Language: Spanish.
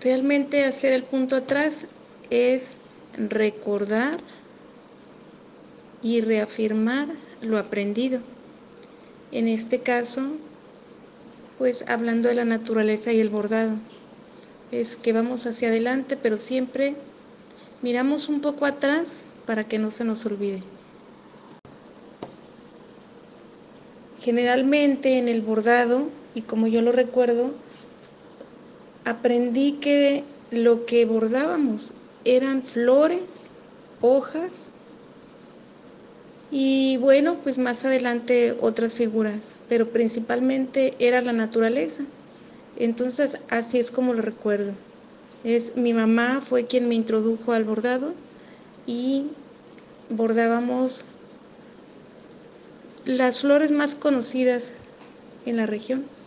Realmente hacer el punto atrás es recordar y reafirmar lo aprendido. En este caso, pues hablando de la naturaleza y el bordado, es que vamos hacia adelante, pero siempre miramos un poco atrás para que no se nos olvide. Generalmente en el bordado, y como yo lo recuerdo, aprendí que lo que bordábamos eran flores, hojas y bueno, pues más adelante otras figuras, pero principalmente era la naturaleza. Entonces así es como lo recuerdo. Es mi mamá fue quien me introdujo al bordado y bordábamos las flores más conocidas en la región.